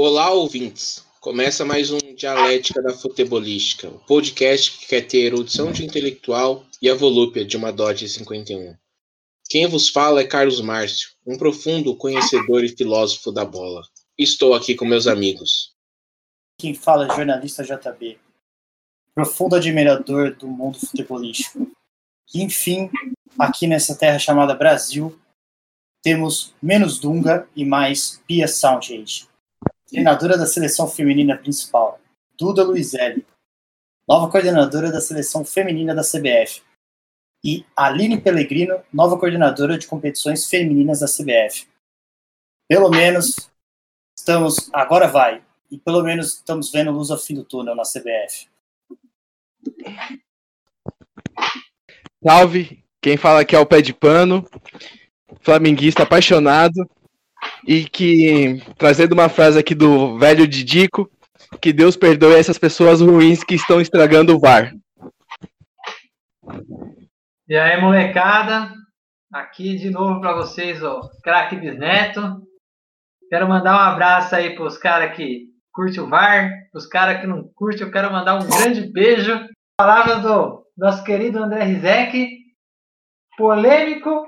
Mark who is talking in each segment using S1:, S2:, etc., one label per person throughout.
S1: Olá, ouvintes. Começa mais um Dialética da Futebolística, o podcast que quer ter erudição de intelectual e a volúpia de uma Dodge 51. Quem vos fala é Carlos Márcio, um profundo conhecedor e filósofo da bola. Estou aqui com meus amigos.
S2: Quem fala é jornalista JB, profundo admirador do mundo futebolístico. E, enfim, aqui nessa terra chamada Brasil, temos menos Dunga e mais Pia Soundage treinadora da seleção feminina principal, Duda Luizelli, nova coordenadora da seleção feminina da CBF, e Aline Pellegrino, nova coordenadora de competições femininas da CBF. Pelo menos estamos, agora vai, e pelo menos estamos vendo luz ao fim do túnel na CBF.
S3: Salve, quem fala aqui é o Pé de Pano, flamenguista apaixonado, e que, trazendo uma frase aqui do velho Didico, que Deus perdoe essas pessoas ruins que estão estragando o VAR.
S4: E aí, molecada, aqui de novo para vocês, o craque Bisneto. Quero mandar um abraço aí para os caras que curte o VAR, os caras que não curte, eu quero mandar um grande beijo. Palavras do nosso querido André Rizek. Polêmico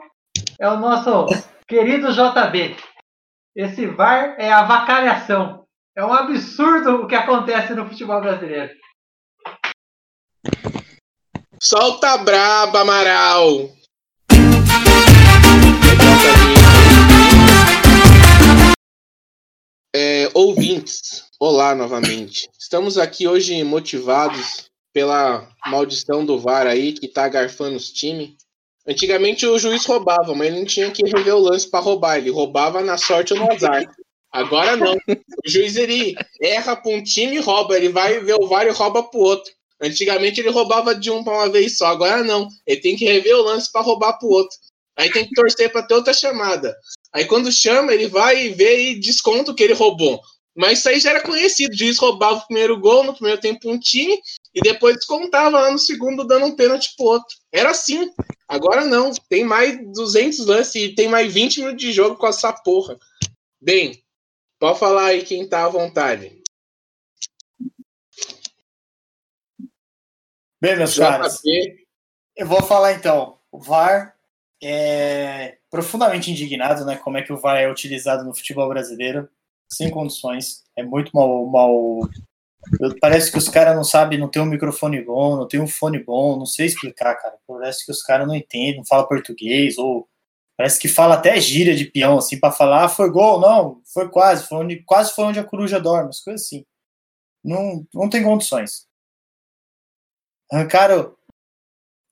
S4: é o nosso querido JB. Esse VAR é avacalhação. É um absurdo o que acontece no futebol brasileiro.
S1: Solta braba, Amaral! É, ouvintes, olá novamente. Estamos aqui hoje motivados pela maldição do VAR aí que tá garfando os times. Antigamente o juiz roubava, mas ele não tinha que rever o lance para roubar, ele roubava na sorte ou no azar. Agora não. O juiz ele erra para um time e rouba, ele vai ver o VAR e rouba para o outro. Antigamente ele roubava de um para uma vez só, agora não. Ele tem que rever o lance para roubar para o outro. Aí tem que torcer para ter outra chamada. Aí quando chama, ele vai vê e desconta o que ele roubou. Mas isso aí já era conhecido. O juiz roubava o primeiro gol no primeiro tempo um time e depois descontava lá no segundo dando um pênalti pro outro. Era assim. Agora não. Tem mais 200 lances e tem mais 20 minutos de jogo com essa porra. Bem, pode falar aí quem tá à vontade.
S2: Bem, meus caras, eu vou falar então. O VAR é profundamente indignado, né? Como é que o VAR é utilizado no futebol brasileiro sem condições. É muito mal. mal... Parece que os caras não sabem, não tem um microfone bom, não tem um fone bom, não sei explicar, cara. Parece que os caras não entendem, não falam português, ou parece que fala até gíria de peão, assim, para falar, ah, foi gol, não, foi quase, foi onde, quase foi onde a coruja dorme, as coisas assim. Não, não tem condições. Arrancaram,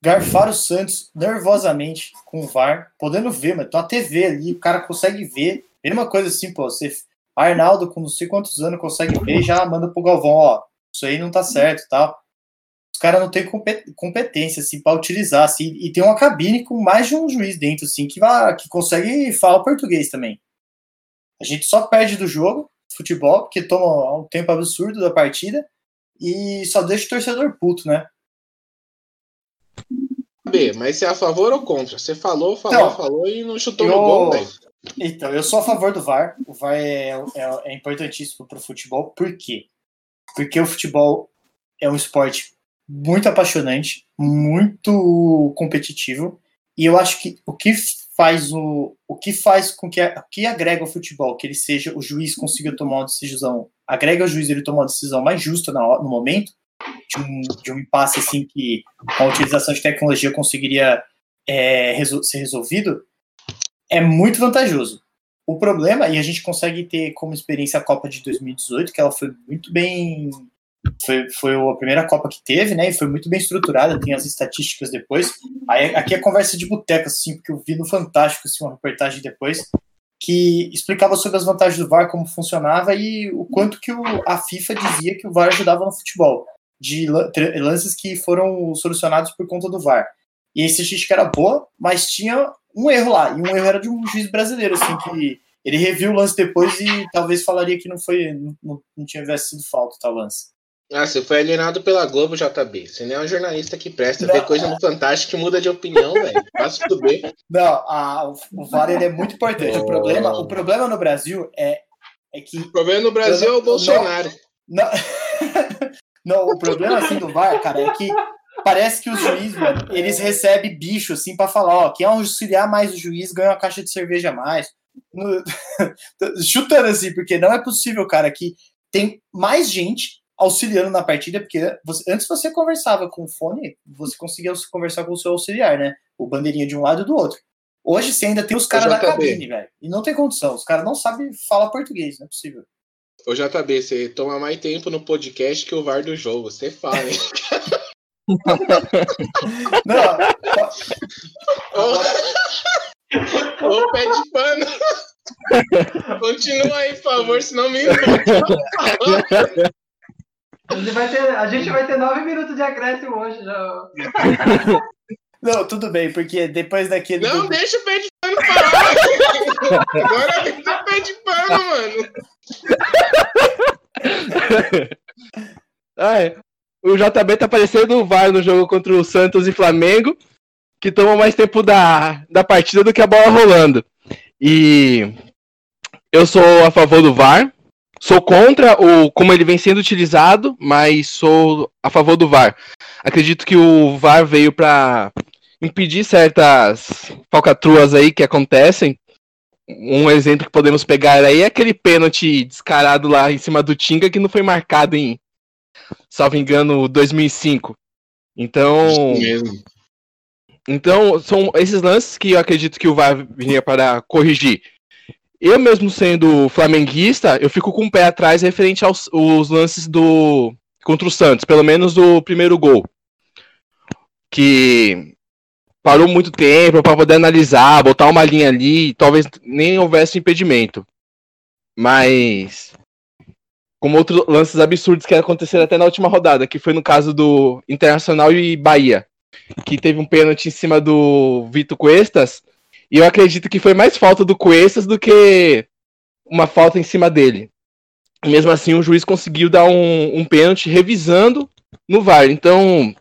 S2: garfaram o Santos nervosamente com o VAR, podendo ver, mas tá a TV ali, o cara consegue ver. Mesma coisa assim, pô, você Arnaldo, com não sei quantos anos, consegue ver já manda pro Galvão, ó, isso aí não tá certo tal. Os caras não têm competência, assim, pra utilizar, assim, e tem uma cabine com mais de um juiz dentro, assim, que, vai, que consegue falar português também. A gente só perde do jogo, futebol, porque toma um tempo absurdo da partida, e só deixa o torcedor puto, né?
S1: B, mas você é a favor ou contra? Você falou, falou, então, falou e não chutou eu, no gol, velho.
S2: Então, eu sou a favor do VAR. O VAR é, é, é importantíssimo para o futebol. Por quê? Porque o futebol é um esporte muito apaixonante, muito competitivo. E eu acho que o que faz o, o que faz com que o que agrega o futebol, que ele seja o juiz consiga tomar uma decisão, agrega o juiz ele tomar uma decisão mais justa no, no momento de um, de um impasse assim que com a utilização de tecnologia conseguiria é, resol ser resolvido, é muito vantajoso. O problema, e a gente consegue ter como experiência a Copa de 2018, que ela foi muito bem. Foi, foi a primeira Copa que teve, né? E foi muito bem estruturada, tem as estatísticas depois. Aí, aqui é conversa de boteca, assim, porque eu vi no Fantástico assim, uma reportagem depois que explicava sobre as vantagens do VAR, como funcionava e o quanto que o, a FIFA dizia que o VAR ajudava no futebol, de lances que foram solucionados por conta do VAR. E a estatística era boa, mas tinha um erro lá. E um erro era de um juiz brasileiro, assim, que ele reviu o lance depois e talvez falaria que não foi. Não, não tivesse sido falta tal lance.
S1: Ah, você foi alienado pela Globo, JB. Você nem é um jornalista que presta não, ver coisa no Fantástico que muda de opinião, velho. Faça tudo bem.
S2: Não, a, o VAR ele é muito importante. O problema, o problema no Brasil é é que.
S1: O problema no Brasil
S2: Eu
S1: é o Bolsonaro.
S2: Não, não, o problema assim do VAR, cara, é que parece que os juízes, mano, eles recebem bicho assim pra falar, ó, quem auxiliar mais o juiz ganha uma caixa de cerveja a mais. No- Chutando assim, porque não é possível, cara, que tem mais gente auxiliando na partida, porque você- antes você conversava com o fone, você conseguia conversar com o seu auxiliar, né? O bandeirinha de um lado e do outro. Hoje você ainda tem os caras da cabine, velho. E não tem condição. Os caras não sabem falar português, não é possível.
S1: Ô JB, você toma mais tempo no podcast que o VAR do jogo. Você fala, hein?
S2: Não,
S1: Ô, ô, pé de pano. Continua aí, por favor, senão me
S4: gente vai ter, a gente vai ter nove minutos de acréscimo hoje já.
S2: não, tudo bem, porque depois daquele.
S1: Não,
S2: do-
S1: deixa o pé de pano falar. Agora vem o pé de pano, mano.
S3: É. O JB tá parecendo o VAR no jogo contra o Santos e Flamengo, que toma mais tempo da, da partida do que a bola rolando. E eu sou a favor do VAR. Sou contra o como ele vem sendo utilizado, mas sou a favor do VAR. Acredito que o VAR veio para impedir certas falcatruas aí que acontecem. Um exemplo que podemos pegar aí é aquele pênalti descarado lá em cima do Tinga que não foi marcado em, salvo engano, 2005. Então,
S1: mesmo.
S3: então são esses lances que eu acredito que o VAR vinha para corrigir. Eu mesmo sendo flamenguista, eu fico com o pé atrás referente aos os lances do contra o Santos, pelo menos o primeiro gol. Que parou muito tempo para poder analisar, botar uma linha ali, talvez nem houvesse impedimento. Mas como outros lances absurdos que aconteceram até na última rodada, que foi no caso do Internacional e Bahia, que teve um pênalti em cima do Vitor Cuestas, e eu acredito que foi mais falta do Cuestas do que uma falta em cima dele. Mesmo assim, o juiz conseguiu dar um, um pênalti revisando no VAR. Então,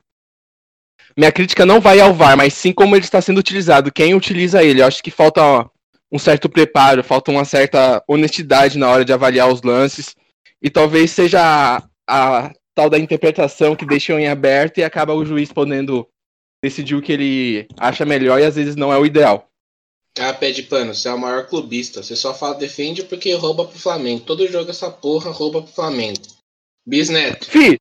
S3: minha crítica não vai ao VAR, mas sim como ele está sendo utilizado, quem utiliza ele. Eu acho que falta ó, um certo preparo, falta uma certa honestidade na hora de avaliar os lances. E talvez seja a, a tal da interpretação que deixam em aberto e acaba o juiz podendo decidir o que ele acha melhor e às vezes não é o ideal.
S1: Ah, pé de pano, você é o maior clubista. Você só fala defende porque rouba pro Flamengo. Todo jogo essa porra rouba pro Flamengo. Bisneto.
S3: Fi,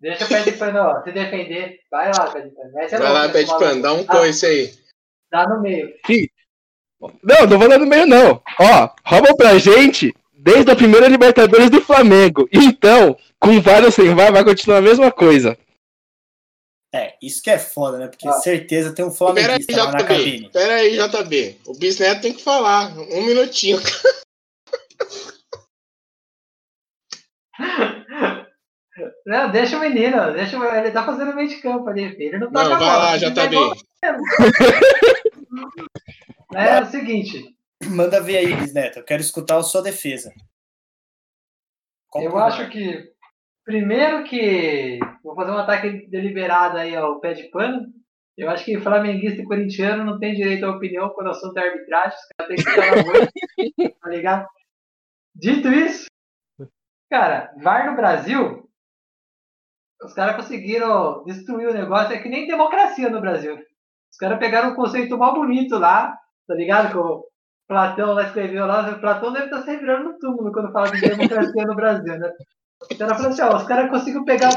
S4: Deixa o pé de pano, ó, se defender. Vai lá, pé de pano. A
S1: Vai lá, pé de pano, dá um coice aí.
S4: Dá no meio.
S3: não, não vou dar no meio não. Ó, roubam pra gente desde a primeira Libertadores do Flamengo. Então, com VAR ou sem VAR, vai continuar a mesma coisa.
S2: É, isso que é foda, né? Porque
S4: Ah.
S2: certeza tem um
S1: Pera aí,
S2: flamenguista lá na cabine.
S1: Pera aí, JB. O Bisneto tem que falar. Um minutinho.
S4: Não, deixa o menino, deixa o... ele tá fazendo meio de campo ali, filho. Ele não tá
S1: Não,
S4: com a
S1: vai lá, JB.
S4: pegou- É o seguinte,
S2: Manda ver aí, Bisneto. Eu quero escutar a sua defesa. Qual
S4: eu acho que primeiro que vou fazer um ataque deliberado aí ao pé de pano. Eu acho que flamenguista e corintiano não tem direito à opinião quando o assunto é arbitragem, os caras têm que ficar na boa, tá ligado? Dito isso, cara, VAR no Brasil, os caras conseguiram destruir o negócio, é que nem democracia no Brasil. Os caras pegaram um conceito mal bonito lá, tá ligado? O Platão lá escreveu lá, Platão deve estar se virando no túmulo quando fala de democracia no Brasil, né? Os caras falaram assim, ó, os caras conseguiram pegar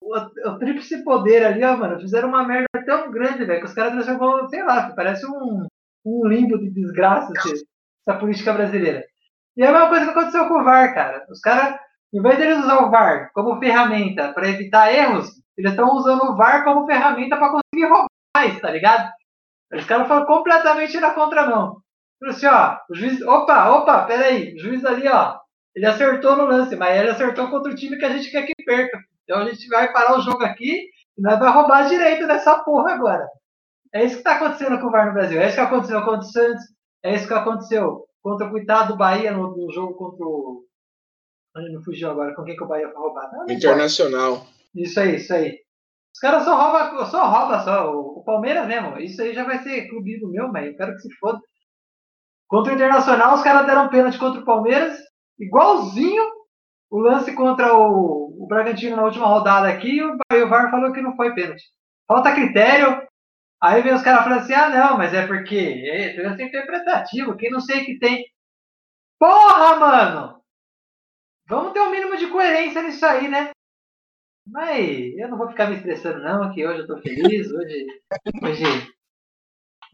S4: o, o tríplice poder ali, ó, mano, fizeram uma merda tão grande, velho, que os caras transformou, sei lá, parece um, um limbo de desgraça esse- essa política brasileira. E é a mesma coisa que aconteceu com o VAR, cara. Os caras, em vez deles usar o VAR como ferramenta para evitar erros, eles estão usando o VAR como ferramenta para conseguir roubar mais, tá ligado? Os caras foram completamente na contramão. Falou assim, ó, o juiz, opa, opa, peraí, o juiz ali, ó, ele acertou no lance, mas ele acertou contra o time que a gente quer que perca. Então a gente vai parar o jogo aqui e nós vamos roubar direito dessa porra agora. É isso que está acontecendo com o VAR no Brasil. É isso que aconteceu contra o Santos. É isso que aconteceu contra o coitado do Bahia no, no jogo contra o. Onde não fugiu agora? Com quem que o Bahia foi roubado? Ah, não importa.
S1: Internacional.
S4: Isso aí, isso aí. Os caras só roubam, só rouba só. O, o Palmeiras mesmo. Isso aí já vai ser clubismo meu, mas eu quero que se foda. Contra o Internacional, os caras deram pênalti contra o Palmeiras, igualzinho o lance contra o, o Bragantino na última rodada aqui, e o VAR falou que não foi pênalti. Falta critério. Aí vem os caras falando assim: ah, não, mas é porque é, é interpretativo, quem não sei que tem. Porra, mano! Vamos ter o um mínimo de coerência nisso aí, né? Mas eu não vou ficar me estressando, não, que hoje eu tô feliz. Hoje, hoje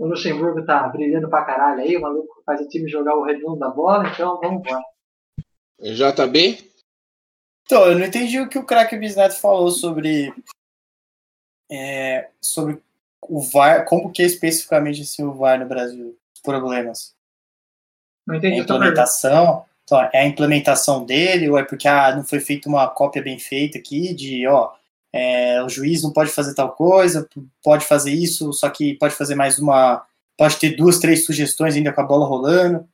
S4: o Luxemburgo tá brilhando pra caralho aí. O maluco faz o time jogar o redondo da bola, então vamos embora.
S1: JB?
S2: Então, eu não entendi o que o craque Bisneto falou sobre. É, sobre o VAR, como que é especificamente assim, o VAR no Brasil, os problemas.
S4: Não entendi.
S2: A implementação. Então, é a implementação dele, ou é porque ah, não foi feita uma cópia bem feita aqui de, ó, é, o juiz não pode fazer tal coisa, pode fazer isso, só que pode fazer mais uma, pode ter duas, três sugestões ainda com a bola rolando.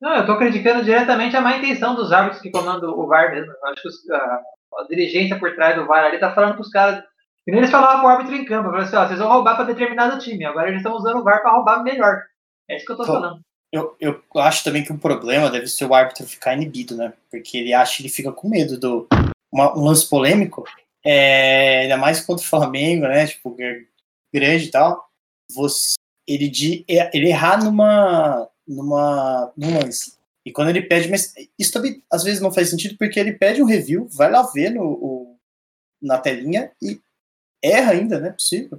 S4: Não, eu estou criticando diretamente a má intenção dos árbitros que comandam o VAR mesmo. Eu acho que a, a, dirigência por trás do VAR ali tá falando para os caras. E nem eles falavam pro árbitro em campo, falaram assim, ó, vocês vão roubar para determinado time, agora eles estão usando o VAR para roubar melhor. É isso que eu estou falando.
S2: Eu, eu acho também que o problema deve ser o árbitro ficar inibido, né? Porque ele acha que ele fica com medo do uma, um lance polêmico, é, ainda mais contra o Flamengo, né? Tipo, grande e tal. Você, ele, de, ele errar numa, numa, num lance. E quando ele pede, mas isso também às vezes não faz sentido porque ele pede um review, vai lá ver no, o, na telinha e erra ainda, não é possível.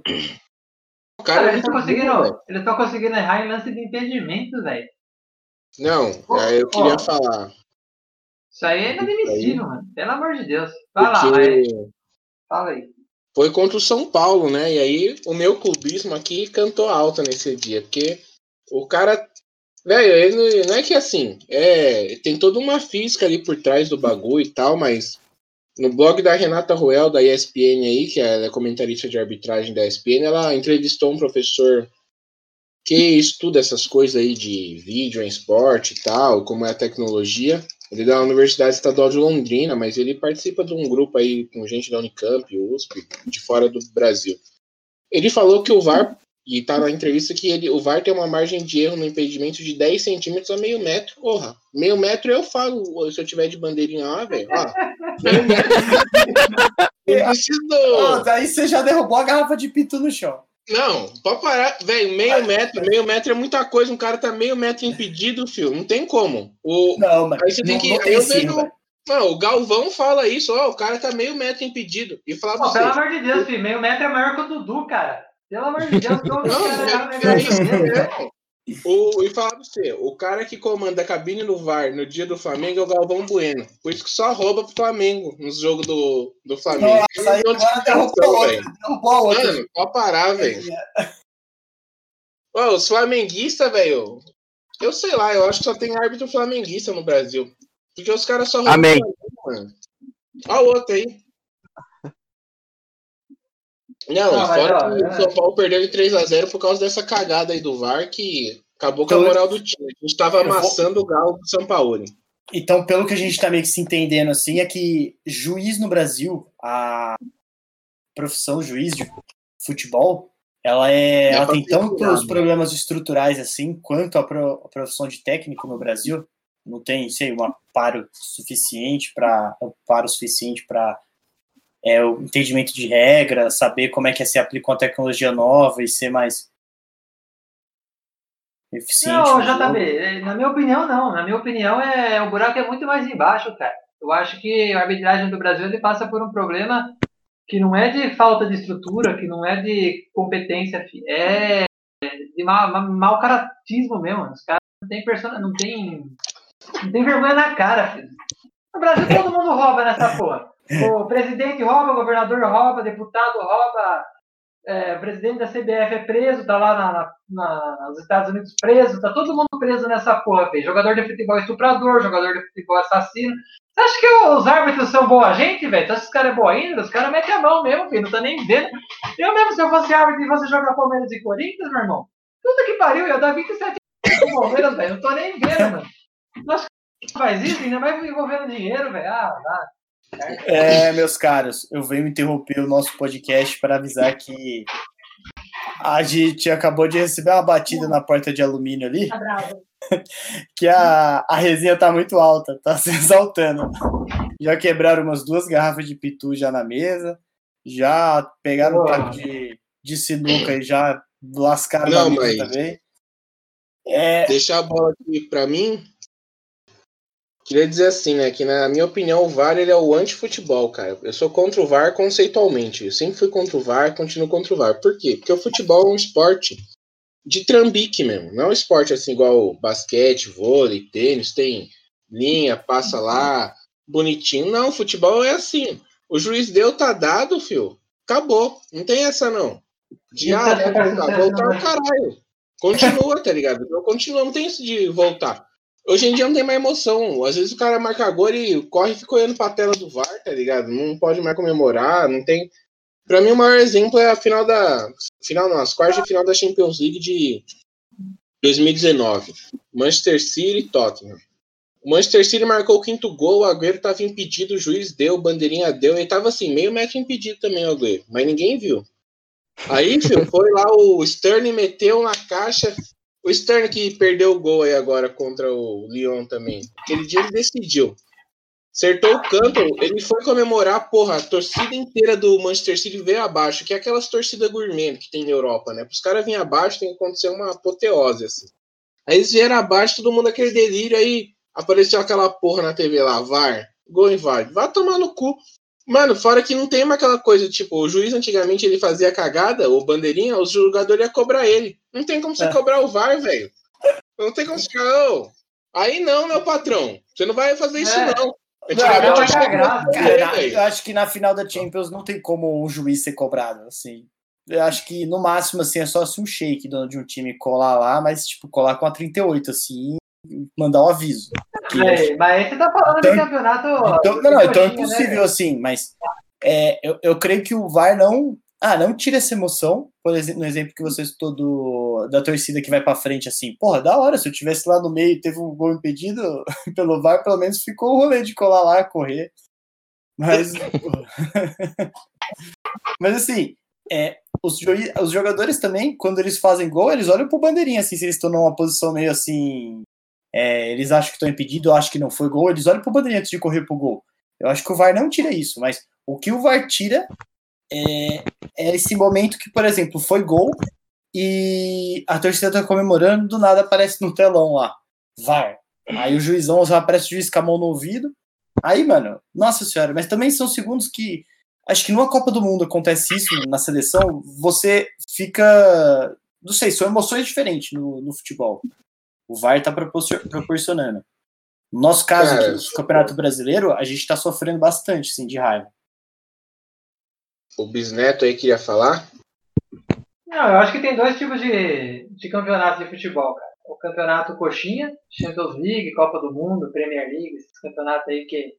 S4: Cara, cara eles estão conseguindo, eles conseguindo errar em lance de impedimento, velho.
S1: Não, eu queria falar.
S4: Isso aí é inadmissível, mano. Pelo amor de Deus. Vai Porque... lá, vai. Fala aí.
S1: Foi contra o São Paulo, né? E aí o meu clubismo aqui cantou alta nesse dia. Porque o cara. Velho, ele não é que assim. É, tem toda uma física ali por trás do bagulho e tal, mas no blog da Renata Ruel, da ESPN aí, que é comentarista de arbitragem da ESPN, ela entrevistou um professor que estuda essas coisas aí de vídeo em esporte e tal, como é a tecnologia. Ele é da Universidade Estadual de Londrina, mas ele participa de um grupo aí com gente da Unicamp, USP, de fora do Brasil. Ele falou que o VAR e tá na entrevista que ele, o VAR tem uma margem de erro no impedimento de 10 centímetros a meio metro. Porra, meio metro eu falo, se eu tiver de bandeirinha lá, velho. Meio metro.
S2: eu preciso. Oh, daí você já derrubou a garrafa de pito no chão.
S1: Não, pode parar, velho. Meio metro, meio metro é muita coisa. Um cara tá meio metro impedido, filho. Não tem como. O,
S2: não, mas
S1: aí você tem que. Não, tem vejo, não, o Galvão fala isso, ó. O cara tá meio metro impedido. E fala
S4: Pô, Pelo amor de Deus, filho, meio metro é maior que o Dudu, cara. Pelo amor de Deus, não,
S1: o, e falar pra você, o cara que comanda a cabine no VAR no dia do Flamengo é o Galvão Bueno. Por isso que só rouba pro Flamengo nos jogos do, do Flamengo.
S2: Nossa, aí agora derrubou outro, derrubou outro.
S1: Mano, pode parar, velho. os flamenguistas, velho. Eu sei lá, eu acho que só tem árbitro flamenguista no Brasil. Porque os caras só roubam.
S3: Amém.
S1: Mano. Olha o outro aí. Não, não fora que o é. São Paulo perdeu de 3x0 por causa dessa cagada aí do VAR que acabou com a então, moral do time. A gente tava amassando vou... o galo do São Paulo.
S2: Então, pelo que a gente tá meio que se entendendo assim, é que juiz no Brasil, a profissão juiz de futebol, ela é, é ela tem tantos problemas estruturais assim quanto a, pro, a profissão de técnico no Brasil. Não tem, sei, um amparo suficiente para um amparo suficiente para é, o entendimento de regra, saber como é que se aplica uma tecnologia nova e ser mais eficiente.
S4: Não, JB, é, na minha opinião, não. Na minha opinião, é, o buraco é muito mais embaixo, cara. Eu acho que a arbitragem do Brasil ele passa por um problema que não é de falta de estrutura, que não é de competência, é de mau, mau caratismo mesmo. Os caras não tem persona, não tem, não tem vergonha na cara, filho. No Brasil todo mundo rouba nessa porra. O presidente rouba, o governador rouba, deputado rouba, é, o presidente da CBF é preso, tá lá na, na, nos Estados Unidos preso, tá todo mundo preso nessa porra, véio. jogador de futebol estuprador, jogador de futebol assassino. Você acha que os árbitros são boa gente, velho? Você acha que os caras é boa ainda? Os caras metem a mão mesmo, filho, não tá nem vendo. Eu mesmo, se eu fosse árbitro e você jogar Palmeiras e Corinthians, meu irmão, puta que pariu, eu ia dar 27 pro Palmeiras, velho, não tô nem vendo, mano. Acho que faz isso, ainda mais envolvendo dinheiro, velho. Ah, dá.
S2: É, meus caros, eu venho interromper o nosso podcast para avisar que a gente acabou de receber uma batida na porta de alumínio ali. Tá que a, a resenha tá muito alta, tá se exaltando. Já quebraram umas duas garrafas de pitu já na mesa, já pegaram um taco de, de sinuca e já lascaram
S1: Não,
S2: na mesa
S1: mas-
S2: também. É,
S1: Deixar a bola aqui pra mim. Queria dizer assim, né? Que na minha opinião o VAR ele é o anti-futebol, cara. Eu sou contra o VAR conceitualmente. Eu sempre fui contra o VAR, continuo contra o VAR. Por quê? Porque o futebol é um esporte de trambique mesmo. Não é um esporte assim igual basquete, vôlei, tênis, tem linha, passa lá, bonitinho. Não, futebol é assim. O juiz deu, tá dado, fio. Acabou. Não tem essa, não. De
S4: E
S1: ah, voltar, o caralho. Continua, tá ligado? Então, Continua, não tem isso de voltar. Hoje em dia não tem mais emoção. Às vezes o cara marca gol e corre e fica olhando pra tela do VAR, tá ligado? Não pode mais comemorar, não tem. Pra mim, o maior exemplo é a final da. Final não, as quartas de final da Champions League de 2019. Manchester City e Tottenham. O Manchester City marcou o quinto gol, o Agüero tava impedido, o juiz deu, bandeirinha deu, ele tava assim, meio metro impedido também o Agüero, mas ninguém viu. Aí, filho, foi lá o Stern meteu na caixa. O Stern que perdeu o gol aí agora contra o Lyon também. Aquele dia ele decidiu. Acertou o canto, ele foi comemorar, porra, a torcida inteira do Manchester City veio abaixo, que é aquelas torcidas gourmet que tem na Europa, né? Para os caras virem abaixo tem que acontecer uma apoteose, assim. Aí eles vieram abaixo, todo mundo aquele delírio, aí apareceu aquela porra na TV lá, VAR, gol inválido. Vai tomar no cu. Mano, fora que não tem mais aquela coisa, tipo, o juiz antigamente ele fazia cagada, ou bandeirinha, os jogadores iam cobrar ele. Não tem como você
S2: É.
S1: cobrar o VAR, velho. Não tem como você ô, aí não, meu patrão. Você não vai fazer isso,
S4: É.
S1: não. Antigamente
S4: não
S1: eu que
S2: Cara, eu acho que na final da Champions não tem como um juiz ser cobrado, assim. Eu acho que no máximo, assim, é só se um shake dono de um time colar lá, mas, tipo, colar com a 38, assim, mandar um aviso.
S4: É, mas aí você tá falando
S2: Então-
S4: de campeonato.
S2: Então, não, não, então é
S4: coxinha, né,
S2: impossível, assim, mas é, eu, eu creio que o VAR não. Ah, não tira essa emoção, por exemplo, no exemplo que você citou do, da torcida que vai pra frente, assim, porra, da hora, se eu tivesse lá no meio e teve um gol impedido pelo VAR, pelo menos ficou o rolê de colar lá, correr. Mas. mas assim, é, os, os jogadores também, quando eles fazem gol, eles olham pro bandeirinha, assim, se eles estão numa posição meio assim. É, eles acham que estão impedidos, acham que não foi gol, eles olham pro bandeirinha antes de correr pro gol. Eu acho que o VAR não tira isso, mas o que o VAR tira é, é esse momento que, por exemplo, foi gol e a torcida tá comemorando, do nada aparece no telão lá, VAR. Aí o juizão já aparece o juiz com a mão no ouvido. Aí, mano, nossa senhora, mas também são segundos que. Acho que numa Copa do Mundo acontece isso na seleção, você fica. Não sei, são emoções diferentes no, no futebol. O VAR tá proporcio- proporcionando. No nosso caso
S1: Cara,
S2: aqui, no Campeonato Brasileiro, a gente tá sofrendo bastante, assim, de raiva.
S1: O Bisneto aí queria falar.
S4: Não, eu acho que tem dois tipos de, de campeonato de futebol, cara. O campeonato coxinha, Champions League, Copa do Mundo, Premier League, esses campeonatos aí que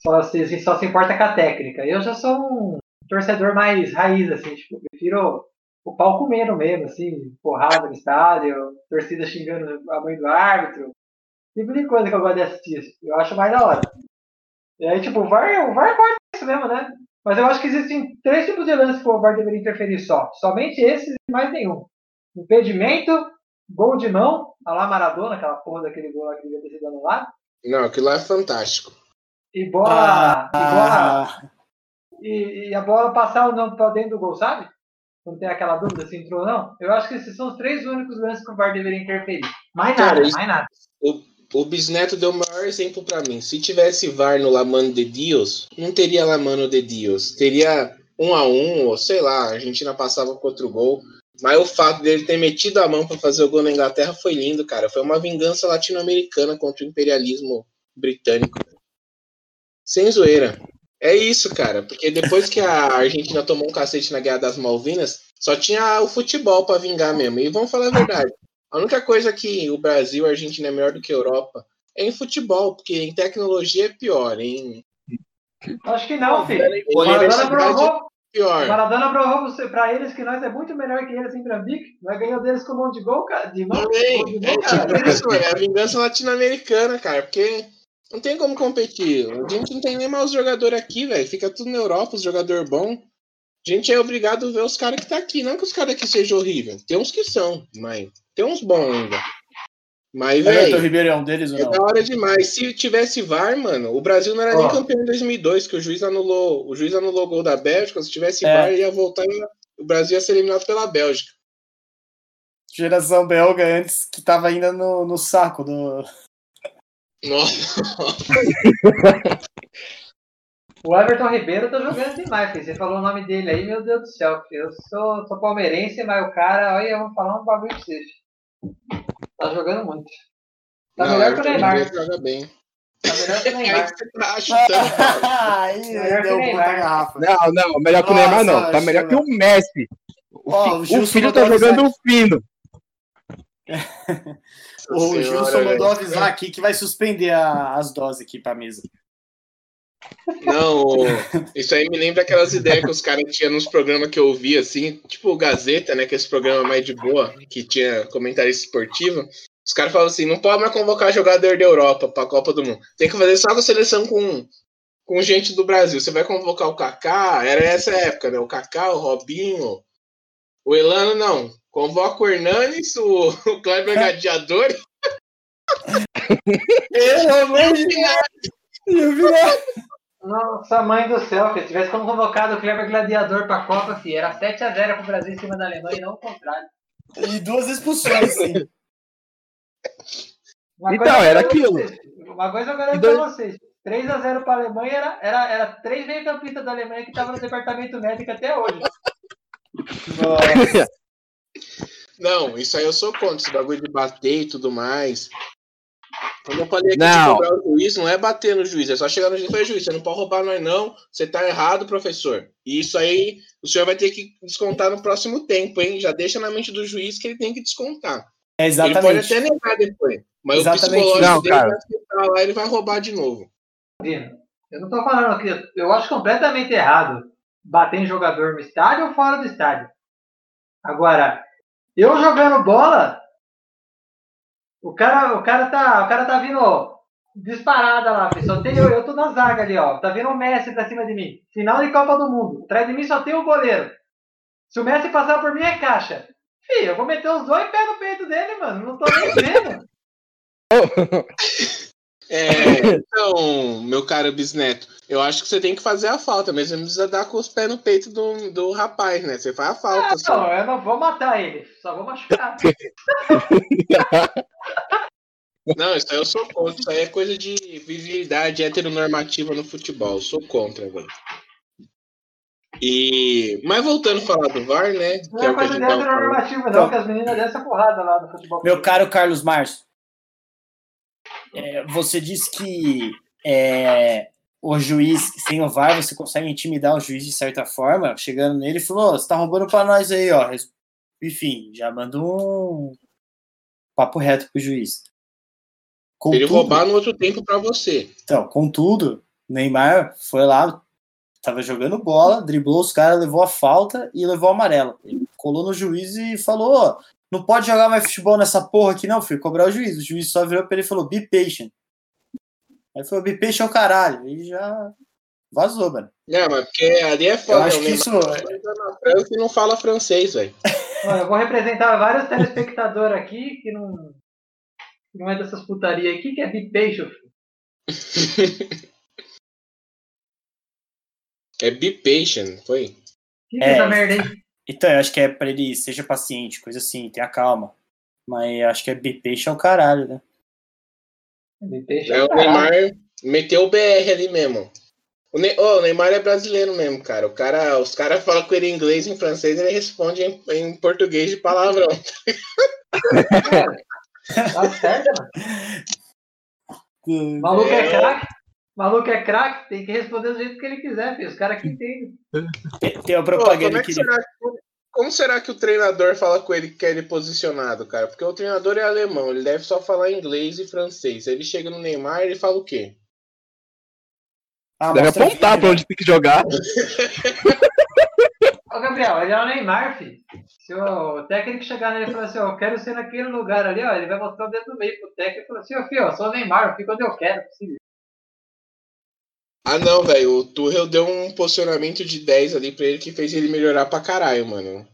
S4: só se, só se importa com a técnica. Eu já sou um torcedor mais raiz, assim, tipo, prefiro o pau comendo mesmo, assim, porrada no estádio, torcida xingando a mãe do árbitro. Tipo de coisa que eu gosto de assistir. assim. Eu acho mais da hora. E aí, tipo, o VAR, o VAR corta isso mesmo, né? Mas eu acho que existem três tipos de lances que o VAR deveria interferir só. Somente esses e mais nenhum. Impedimento, gol de mão, a lá Maradona, aquela porra daquele gol lá que devia ter sido anulado.
S1: Não, aquilo lá é fantástico.
S4: E bola. e, bola
S2: Ah,
S4: e, e a bola passar ou não pra dentro do gol, sabe? Quando tem aquela dúvida se entrou ou não. Eu acho que esses são os três únicos lances que o VAR deveria interferir. Mais
S1: Cara,
S4: nada,
S1: isso-
S4: mais nada.
S1: O Bisneto deu o maior exemplo pra mim. Se tivesse VAR no Lamano de Dios, não teria Lamano de Dios. Teria um a um, ou sei lá, a Argentina passava com outro gol. Mas o fato dele ter metido a mão pra fazer o gol na Inglaterra foi lindo, cara. Foi uma vingança latino-americana contra o imperialismo britânico. Sem zoeira. É isso, cara. Porque depois que a Argentina tomou um cacete na Guerra das Malvinas, só tinha o futebol pra vingar mesmo. E vamos falar a verdade. A única coisa que o Brasil e a Argentina é melhor do que a Europa é em futebol, porque em tecnologia é pior, em
S4: Acho que não, filho. O Maradona
S1: é
S4: provou, o
S1: pior.
S4: Maradona provou pra eles que nós é muito melhor que eles em Trambique. Nós ganhamos deles com um monte de gol, cara. De mão,
S1: Também,
S4: gol de
S1: é
S4: mão, cara.
S1: tipo isso, é a vingança latino-americana, cara, porque não tem como competir. A gente não tem nem mais os jogadores aqui, velho. Fica tudo na Europa, os jogadores bons. A gente é obrigado a ver os caras que tá aqui. Não que os caras aqui sejam horríveis. Tem uns que são, mas tem uns bons ainda. Mas, velho,
S2: Ribeiro é um deles ou
S1: é
S2: não?
S1: da hora demais. Se tivesse VAR, mano, o Brasil não era
S4: Ó.
S1: nem campeão em 2002, que o juiz anulou, o juiz anulou o gol da Bélgica. Se tivesse
S2: É.
S1: VAR, ia voltar e o Brasil ia ser eliminado pela Bélgica.
S2: Geração belga antes que tava ainda no, no saco do.
S1: Nossa,
S4: O Everton Ribeiro tá jogando demais, filho. Você falou o nome dele aí, meu Deus do céu. filho. Eu sou, sou palmeirense, mas o cara, olha, eu vou falar um bagulho pra vocês. Tá jogando muito. Tá
S1: não,
S4: melhor que o Neymar.
S1: Joga bem.
S4: Tá melhor que o
S1: Aí
S4: Neymar.
S1: tá
S4: o.
S3: Não, não, melhor que o Neymar não. Tá melhor que o Messi. O, fi-
S2: o
S3: o filho tá jogando
S2: avisar
S3: fino.
S2: O
S1: Senhora,
S2: Gilson mandou avisar aqui que vai suspender a- as doses aqui pra mesa.
S1: Não, isso aí me lembra aquelas ideias que os caras tinham nos programas que eu ouvia, assim, tipo o Gazeta, né? Que é esse programa mais de boa, que tinha comentarista esportivo. Os caras falavam assim: não pode mais convocar jogador da Europa pra Copa do Mundo. Tem que fazer só a seleção com, com gente do Brasil. Você vai convocar o Kaká, era essa época, né? O Kaká, o Robinho, o Elano, não. Convoca o Hernanes, o, o Kleber Gladiador.
S2: Pelo amor de Deus!
S4: Nossa mãe do céu. Se tivesse como convocado o Kleber Gladiador pra Copa, filho, era 7x0 pro Brasil em cima da Alemanha e não o contrário.
S2: E duas expulsões, sim.
S4: Uma
S3: Então, era aquilo.
S4: vocês, Uma coisa eu garanto
S3: dois-
S4: pra vocês. 3x0 pra Alemanha era, era, era três meio-campistas da Alemanha que estavam no departamento médico até hoje.
S2: Nossa.
S1: Não, isso aí eu sou contra, esse bagulho de bater e tudo mais. Quando eu falei aqui
S3: Não.
S1: de cobrar o juiz, não é bater no juiz, é só chegar no juiz e falar, juiz, você não pode roubar nós não, você tá errado, professor. E isso aí, o senhor vai ter que descontar no próximo tempo, hein? Já deixa na mente do juiz que ele tem que descontar.
S2: É
S1: Ele pode
S2: exatamente.
S1: até negar depois, mas
S2: Exatamente.
S1: o psicológico
S3: Não,
S1: dele
S3: cara.
S1: vai ficar lá e ele vai roubar de novo.
S4: Eu não tô falando que eu acho completamente errado bater em jogador no estádio ou fora do estádio. Agora, eu jogando bola, o cara, o cara tá, o cara tá vindo disparada lá, só tem eu, eu tô na zaga ali, ó. Tá vindo o Messi pra cima de mim. Final de Copa do Mundo. Atrás de mim só tem o goleiro. Se o Messi passar por mim é caixa. Fih, eu vou meter os dois e pego o peito dele, mano. Não tô nem vendo.
S1: É, então, meu caro bisneto, eu acho que você tem que fazer a falta, mas você não precisa dar com os pés no peito do, do rapaz, né? Você faz a falta.
S4: Ah,
S1: só.
S4: não, eu não vou matar ele. Só vou machucar.
S1: Não, isso aí eu sou contra. Isso aí é coisa de virilidade heteronormativa no futebol. Eu sou contra, velho. E. Mas voltando a falar do VAR, né?
S4: Não
S1: Que é
S4: é
S1: o que a
S4: coisa
S1: gente
S4: de
S1: tava falando.
S4: normativa, não,
S2: Então-
S4: que as meninas dessa porrada lá no futebol.
S2: Meu caro Carlos Márcio, é, você disse que é, o juiz, sem o VAR, você consegue intimidar o juiz de certa forma, chegando nele e falou, "Ô, você tá roubando pra nós aí, ó. Enfim, já mandou um papo reto pro juiz.
S1: Ele
S2: Contudo-
S1: roubar no outro tempo pra você.
S2: Então, contudo, Neymar foi lá, tava jogando bola, driblou os caras, levou a falta e levou o amarelo. Ele colou no juiz e falou: "Ó, não pode jogar mais futebol nessa porra aqui, não, filho. Cobrar o juiz. O juiz só virou pra ele e falou: be patient. Aí falou: be patient é o caralho. E já vazou, mano.
S1: Não, mas porque ali é
S2: Eu
S1: foda.
S2: acho
S1: o
S2: que isso.
S1: tá na França e não fala francês, velho.
S4: Mano, eu vou representar vários telespectadores aqui que não, que não é dessas putarias aqui, que é Big Peixe.
S1: É be patient, foi?
S4: Que
S2: É.
S4: essa merda aí?
S2: Então, eu acho que é pra ele seja paciente, coisa assim, tenha calma. Mas eu acho que é be patient é o caralho, né?
S4: Peixe
S1: É,
S4: é
S1: o. Neymar meteu o BR ali mesmo. O, Ne- Ô, o Neymar é brasileiro mesmo, cara. O cara os caras falam com ele em inglês e em francês, ele responde em, em português de palavrão.
S4: Tá certo, mano. O maluco é,
S1: É.
S4: craque. O maluco é craque, tem que responder do jeito que ele quiser, filho. Os caras que entendem.
S2: Tem, tem uma
S1: Pô,
S2: propaganda
S1: é que
S2: que.
S1: será, como será que o treinador fala com ele que quer ele posicionado, cara? Porque o treinador é alemão, ele deve só falar inglês e francês. Aí ele chega no Neymar e ele fala o quê?
S2: Ah,
S3: Deve apontar
S2: aqui,
S3: pra onde tem que jogar.
S4: Ô, Gabriel, ele é o Neymar, filho. Se o técnico chegar nele e falar assim, ó, eu quero ser naquele lugar ali, ó, ele vai mostrar o dedo no meio pro técnico e falar assim, ó, filho, eu sou o Neymar, eu fico onde eu quero. Assim,
S1: Ah, não, velho. O Tuchel deu um posicionamento de 10 ali pra ele que fez ele melhorar pra caralho, mano.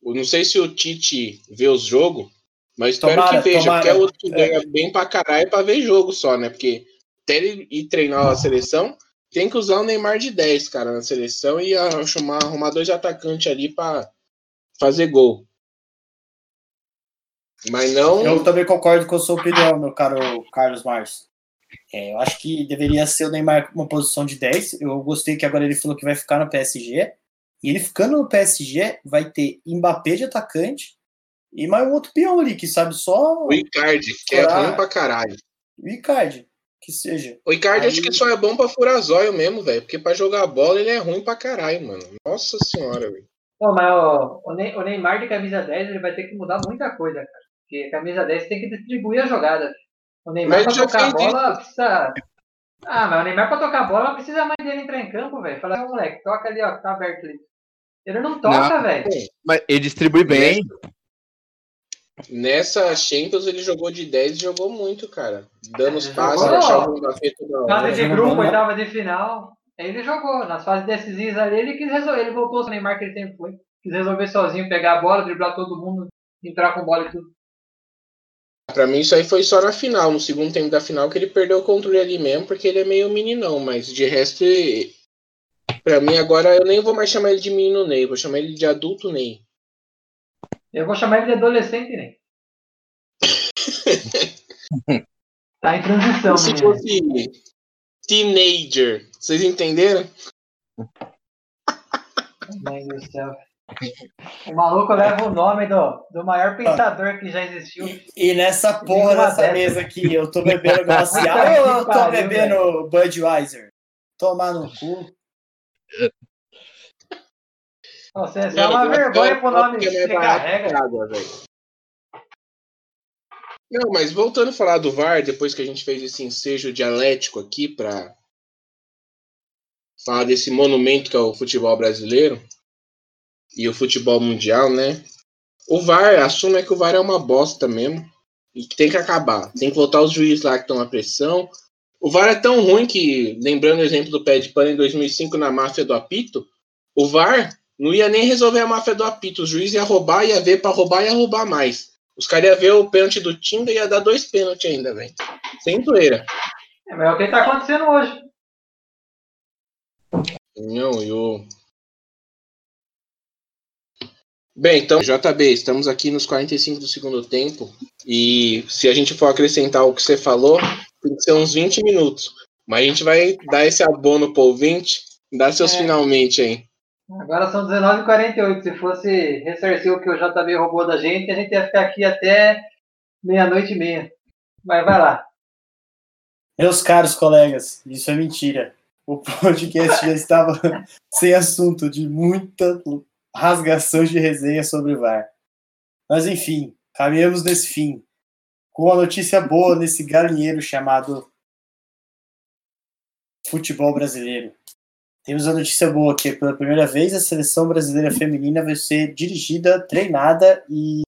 S1: Eu não sei se o Tite vê os jogos, Mas espero
S2: Tomara,
S1: que veja,
S2: tomara.
S1: porque é outro que
S2: É.
S1: ganha bem pra caralho pra ver jogo só, né? Porque até ele ir treinar a seleção, tem que usar o Neymar de 10, cara, na seleção e arrumar, arrumar dois atacantes ali pra fazer gol. Mas não.
S2: Eu também concordo com a sua opinião, meu caro Carlos Márcio. É, eu acho que deveria ser o Neymar com uma posição de 10. Eu gostei que agora ele falou que vai ficar no PSG. E ele ficando no PSG, vai ter Mbappé de atacante e mais um outro peão ali, que sabe só
S1: O Icardi, que é ruim pra caralho.
S2: o Icardi, que seja.
S1: O Icardi
S2: Aí-
S1: acho que só é bom pra furar zóio mesmo, velho. Porque pra jogar bola ele é ruim pra caralho, mano. Nossa senhora, velho.
S4: Pô, mas Ney- o Neymar de camisa 10 ele vai ter que mudar muita coisa, cara. Porque camisa 10 tem que distribuir a jogada. O Neymar
S1: Mas
S4: pra tocar a bola precisa. Ah, mas o Neymar pra tocar a bola não precisa mais dele entrar em campo, velho. Fala, "Ô, moleque, toca ali, ó, que tá aberto ali. Ele não toca, velho.
S3: Mas ele distribui bem.
S1: Nessa Champions ele jogou de 10 e jogou muito, cara. Dando os passes, achava o Mbappé toda hora.
S4: Fase de grupo, oitava de final. Aí ele jogou. Nas fases decisivas ali, ele quis resolver. Ele voltou ao Neymar que ele sempre foi. Quis resolver sozinho, pegar a bola, driblar todo mundo, entrar com bola e tudo.
S1: Pra mim, isso aí foi só na final, no segundo tempo da final, que ele perdeu o controle ali mesmo, porque ele é meio meninão, mas de resto, pra mim agora eu nem vou mais chamar ele de menino Ney, vou chamar ele de adulto Ney.
S4: Eu vou chamar ele de adolescente, né? tá em transição,
S1: Se fosse teenager, vocês entenderam?
S4: Mãe do céu. O maluco leva o nome do, do maior pensador que já existiu.
S2: E nessa porra dessa mesa aqui, eu tô bebendo glacial
S4: Puta
S2: ou eu tô
S4: pariu,
S2: bebendo Budweiser? Tomar no cu.
S4: Você, você é uma vergonha pro nome que
S1: é
S4: você carrega.
S1: água, velho. Não, mas voltando a falar do VAR, depois que a gente fez esse ensejo dialético aqui pra falar desse monumento que é o futebol brasileiro e o futebol mundial, né? O VAR, assume que o VAR é uma bosta mesmo e que tem que acabar. Tem que voltar os juízes lá que estão na pressão. O VAR é tão ruim que, lembrando o exemplo do pé de pano em 2005 na máfia do apito, o VAR não ia nem resolver a máfia do apito. O juiz ia roubar, ia ver pra roubar, ia roubar mais. Os caras iam ver o pênalti do Tinga e ia dar dois pênaltis ainda, velho. Sem zoeira.
S4: É, mas é o que tá acontecendo hoje.
S1: Não, e o. Bem, então, JB, estamos aqui nos 45 do segundo tempo. E se a gente for acrescentar o que você falou, tem que ser uns 20 minutos. Mas a gente vai dar esse abono pro ouvinte, dar seus
S4: É.
S1: finalmente aí.
S4: Agora são 19h48. Se fosse ressarcir o que o JB roubou da gente, a gente ia ficar aqui até meia-noite e meia. Mas vai lá.
S2: Meus caros colegas, isso é mentira. O podcast já estava sem assunto de muita rasgação de resenha sobre o VAR. Mas enfim, caminhamos nesse fim. Com uma notícia boa nesse galinheiro chamado futebol brasileiro. Temos a notícia boa que pela primeira vez a seleção brasileira feminina vai ser dirigida, treinada e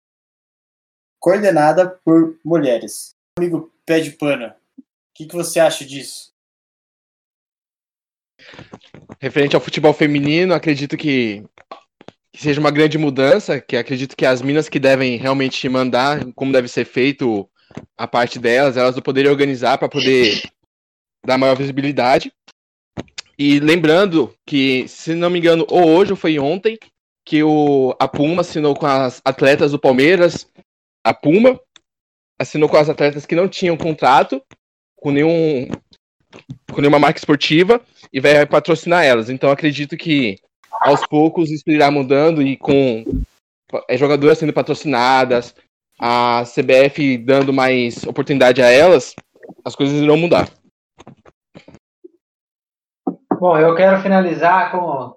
S2: coordenada por mulheres. Amigo pé de pano, o que, que você acha disso?
S3: Referente ao futebol feminino, acredito que, que seja uma grande mudança, que acredito que as minas que devem realmente mandar como deve ser feito a parte delas, elas poderem organizar para poder dar maior visibilidade. E lembrando que, se não me engano, ou hoje ou foi ontem, que o, a Puma assinou com as atletas do Palmeiras, a Puma assinou com as atletas que não tinham contrato com nenhum com nenhuma marca esportiva e vai patrocinar elas. Então acredito que aos poucos isso irá mudando e com é, jogadoras sendo patrocinadas, a CBF dando mais oportunidade a elas, as coisas irão mudar.
S4: Bom, eu quero finalizar com.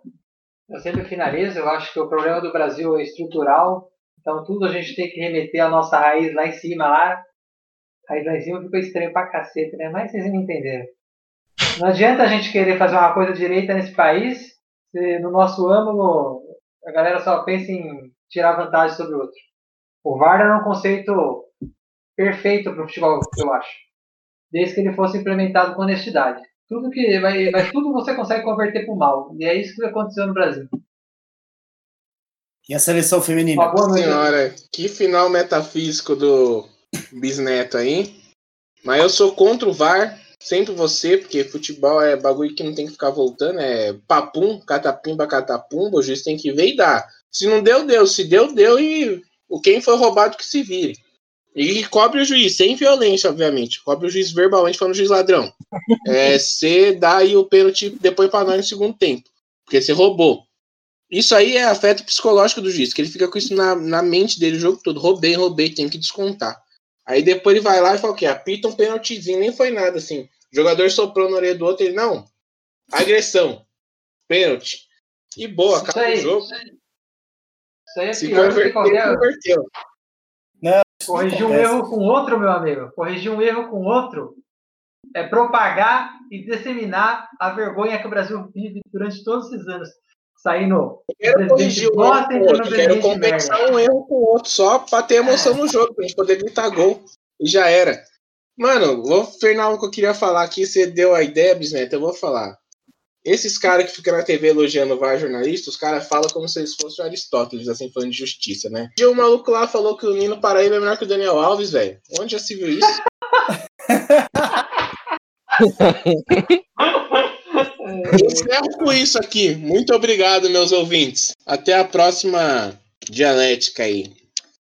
S4: Eu sempre finalizo, eu acho que o problema do Brasil é estrutural, então tudo a gente tem que remeter à nossa raiz lá em cima, lá. Raiz lá em cima ficou estranho pra cacete, né? Mas vocês me entenderam. Não adianta a gente querer fazer uma coisa direita nesse país, se no nosso âmbito a galera só pensa em tirar vantagem sobre o outro. O VAR era um conceito perfeito para o futebol, eu acho. Desde que ele fosse implementado com honestidade. Tudo que vai, mas tudo você consegue converter para o mal. E é isso que aconteceu no Brasil.
S2: E a seleção feminina?
S4: Uma boa noite.
S1: Senhora, que final metafísico do bisneto aí. Mas eu sou contra o VAR, sempre você, porque futebol é bagulho que não tem que ficar voltando, é papum, catapimba, catapumba, o juiz tem que ver e dar. Se não deu, deu. Se deu, deu e o quem foi roubado que se vire. E cobre o juiz, sem violência, obviamente. Cobre o juiz verbalmente falando juiz ladrão. É, você dá aí o pênalti depois para nós no segundo tempo. Porque você roubou. Isso aí é afeto psicológico do juiz, que ele fica com isso na, na mente dele o jogo todo. Roubei, roubei, tem que descontar. Aí depois ele vai lá e fala o quê? Apita um pênaltizinho, nem foi nada assim. O jogador soprou na orelha do outro, ele, não. Agressão. Pênalti. E boa, acaba o jogo.
S4: isso aí. Isso aí é
S1: Se
S4: pior
S1: converteu,
S4: qualquer.
S1: converteu.
S4: Corrigir um erro com outro, meu amigo. Corrigir um erro com outro é propagar e disseminar a vergonha que o Brasil vive durante todos esses anos. Saindo
S1: Quero corrigir um erro com o outro, quero compensar um erro com o outro, só pra ter emoção no jogo, pra gente poder gritar gol. E já era. Mano, vou Fernando, o que eu queria falar aqui, você deu a ideia, Bisneto, eu vou falar. Esses caras que ficam na TV elogiando o VAR jornalista, os caras falam como se eles fossem o Aristóteles, assim, falando de justiça, né? E o maluco lá falou que o Nino Paraíba é melhor que o Daniel Alves, velho. Onde já se viu isso? Encerro com isso aqui. Muito obrigado, meus ouvintes. Até a próxima dialética aí.